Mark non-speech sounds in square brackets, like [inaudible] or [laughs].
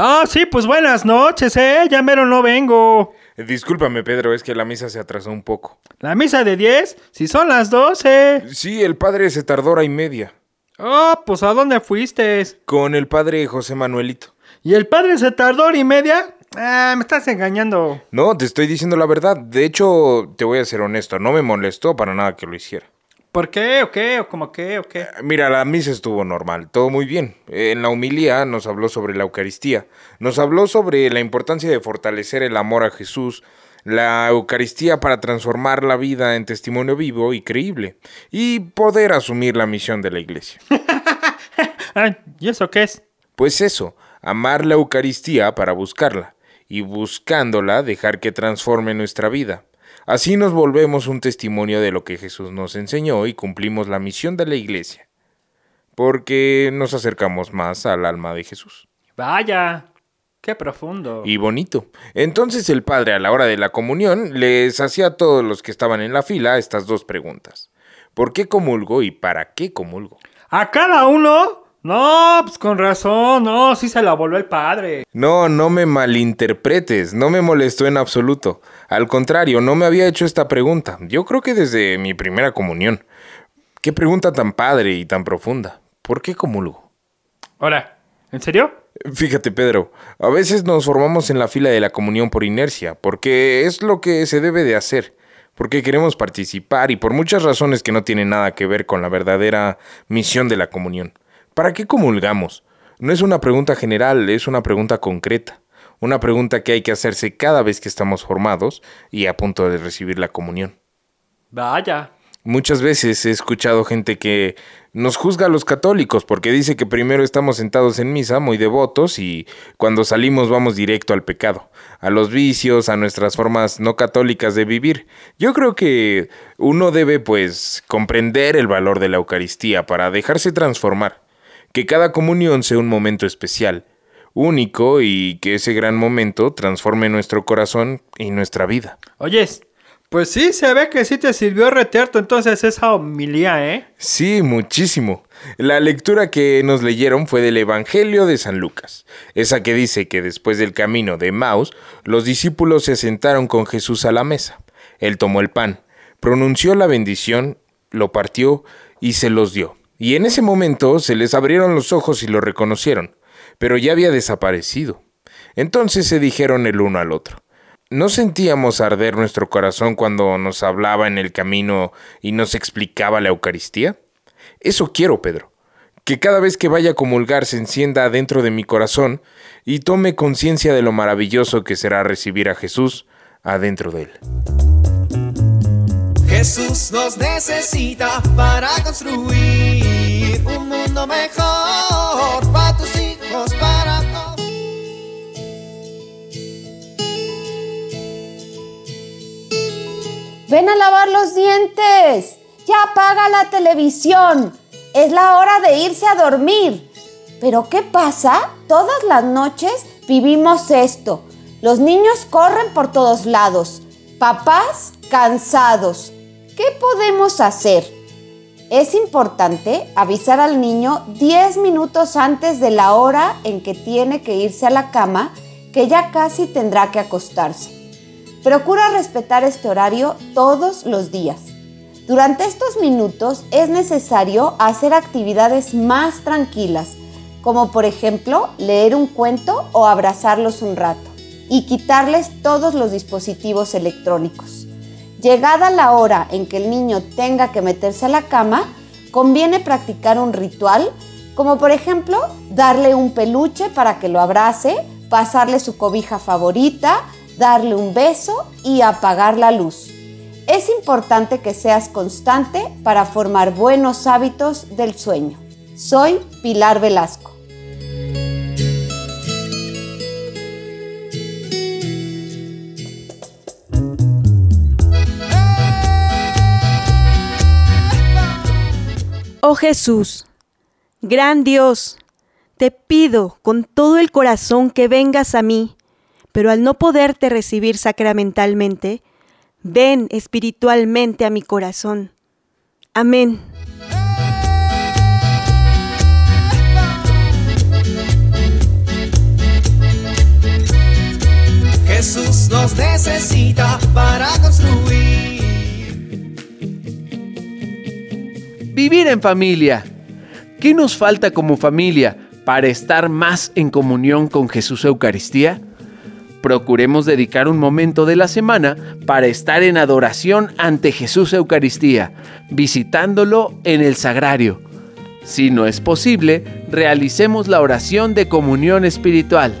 Ah, sí, pues buenas noches, ¿eh? Ya mero no vengo. Discúlpame, Pedro, es que la misa se atrasó un poco. ¿La misa de 10? Si son las 12. Sí, el padre se tardó hora y media. Ah, pues ¿a dónde fuiste? Con el padre José Manuelito. ¿Y el padre se tardó hora y media? Ah, me estás engañando. No, te estoy diciendo la verdad. De hecho, te voy a ser honesto, no me molestó para nada que lo hiciera. ¿Por qué? ¿O qué? ¿O cómo qué? ¿O qué? Mira, la misa estuvo normal, todo muy bien. En la humilía nos habló sobre la Eucaristía, nos habló sobre la importancia de fortalecer el amor a Jesús, la Eucaristía para transformar la vida en testimonio vivo y creíble, y poder asumir la misión de la Iglesia. [laughs] ¿Y eso qué es? Pues eso, amar la Eucaristía para buscarla, y buscándola dejar que transforme nuestra vida. Así nos volvemos un testimonio de lo que Jesús nos enseñó y cumplimos la misión de la iglesia, porque nos acercamos más al alma de Jesús. Vaya, qué profundo. Y bonito. Entonces el Padre a la hora de la comunión les hacía a todos los que estaban en la fila estas dos preguntas. ¿Por qué comulgo y para qué comulgo? ¿A cada uno? No, pues con razón, no, sí se la volvió el padre. No, no me malinterpretes, no me molestó en absoluto. Al contrario, no me había hecho esta pregunta. Yo creo que desde mi primera comunión. Qué pregunta tan padre y tan profunda. ¿Por qué comulgo? Ahora, ¿en serio? Fíjate, Pedro, a veces nos formamos en la fila de la comunión por inercia, porque es lo que se debe de hacer, porque queremos participar y por muchas razones que no tienen nada que ver con la verdadera misión de la comunión. ¿Para qué comulgamos? No es una pregunta general, es una pregunta concreta. Una pregunta que hay que hacerse cada vez que estamos formados y a punto de recibir la comunión. Vaya. Muchas veces he escuchado gente que nos juzga a los católicos porque dice que primero estamos sentados en misa muy devotos y cuando salimos vamos directo al pecado, a los vicios, a nuestras formas no católicas de vivir. Yo creo que uno debe pues comprender el valor de la Eucaristía para dejarse transformar, que cada comunión sea un momento especial, único y que ese gran momento transforme nuestro corazón y nuestra vida. Oyes, pues sí, se ve que sí te sirvió retearto entonces esa homilía, ¿eh? Sí, muchísimo. La lectura que nos leyeron fue del Evangelio de San Lucas, esa que dice que después del camino de Maus, los discípulos se sentaron con Jesús a la mesa. Él tomó el pan, pronunció la bendición, lo partió y se los dio. Y en ese momento se les abrieron los ojos y lo reconocieron, pero ya había desaparecido. Entonces se dijeron el uno al otro. ¿No sentíamos arder nuestro corazón cuando nos hablaba en el camino y nos explicaba la Eucaristía? Eso quiero, Pedro. Que cada vez que vaya a comulgar se encienda dentro de mi corazón y tome conciencia de lo maravilloso que será recibir a Jesús adentro de él. Jesús nos necesita para construir un mundo mejor para tus hijos, para. Ven a lavar los dientes. Ya apaga la televisión. Es la hora de irse a dormir. Pero ¿qué pasa? Todas las noches vivimos esto. Los niños corren por todos lados. Papás cansados. ¿Qué podemos hacer? Es importante avisar al niño 10 minutos antes de la hora en que tiene que irse a la cama, que ya casi tendrá que acostarse. Procura respetar este horario todos los días. Durante estos minutos es necesario hacer actividades más tranquilas, como por ejemplo leer un cuento o abrazarlos un rato, y quitarles todos los dispositivos electrónicos. Llegada la hora en que el niño tenga que meterse a la cama, conviene practicar un ritual, como por ejemplo darle un peluche para que lo abrace, pasarle su cobija favorita, darle un beso y apagar la luz. Es importante que seas constante para formar buenos hábitos del sueño. Soy Pilar Velasco. Oh Jesús, gran Dios, te pido con todo el corazón que vengas a mí, pero al no poderte recibir sacramentalmente, ven espiritualmente a mi corazón. Amén. Jesús nos necesita para construir. Vivir en familia. ¿Qué nos falta como familia para estar más en comunión con Jesús Eucaristía? Procuremos dedicar un momento de la semana para estar en adoración ante Jesús Eucaristía, visitándolo en el sagrario. Si no es posible, realicemos la oración de comunión espiritual.